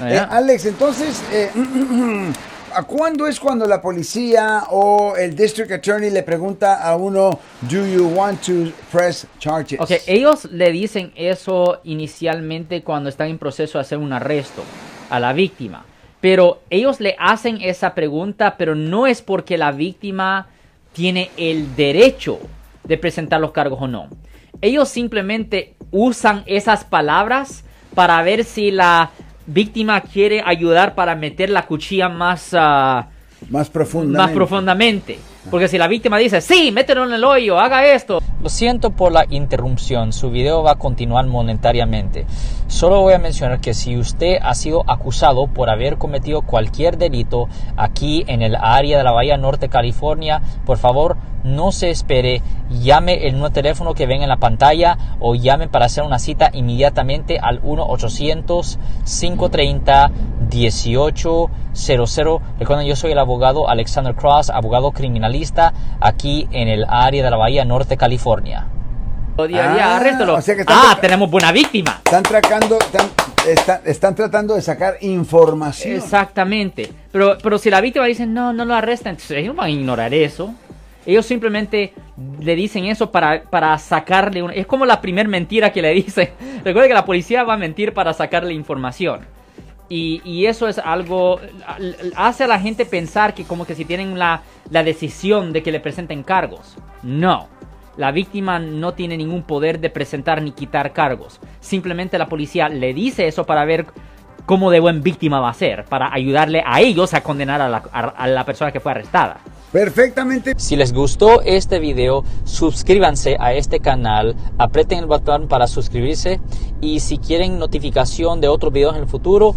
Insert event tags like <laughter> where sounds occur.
Ah, Eh. Alex, entonces, eh, <clears throat> ¿a cuándo es cuando la policía o el district attorney le pregunta a uno, do you want to press charges? Ok, ellos le dicen eso inicialmente cuando están en proceso de hacer un arresto a la víctima. Pero ellos le hacen esa pregunta, pero no es porque la víctima tiene el derecho de presentar los cargos o no. Ellos simplemente usan esas palabras para ver si la víctima quiere ayudar para meter la cuchilla más... ah, Más profundamente. más profundamente. Porque si la víctima dice, sí, mételo en el hoyo, haga esto. Lo siento por la interrupción, su video va a continuar monetariamente. Solo voy a mencionar que si usted ha sido acusado por haber cometido cualquier delito aquí en el área de la Bahía Norte, California, por favor no se espere, llame el nuevo teléfono que ven en la pantalla o llame para hacer una cita inmediatamente al 1-800-530-1800. Recuerden, yo soy el abogado Alexander Cross, abogado criminalista aquí en el área de la Bahía Norte, California. Día a día, Ah, arréstalo. o sea que están- ah, tenemos buena víctima. Están, tratando, están, están, están tratando de sacar información. Exactamente. Pero, pero si la víctima dice, no, no lo arrestan, entonces ellos van a ignorar eso. Ellos simplemente le dicen eso para, para sacarle una... Es como la primer mentira que le dicen. <laughs> Recuerda que la policía va a mentir para sacarle información. Y, y eso es algo... Hace a la gente pensar que como que si tienen la, la decisión de que le presenten cargos. No. La víctima no tiene ningún poder de presentar ni quitar cargos. Simplemente la policía le dice eso para ver cómo de buen víctima va a ser. Para ayudarle a ellos a condenar a la, a- a la persona que fue arrestada. Perfectamente. Si les gustó este video, suscríbanse a este canal, aprieten el botón para suscribirse y si quieren notificación de otros videos en el futuro,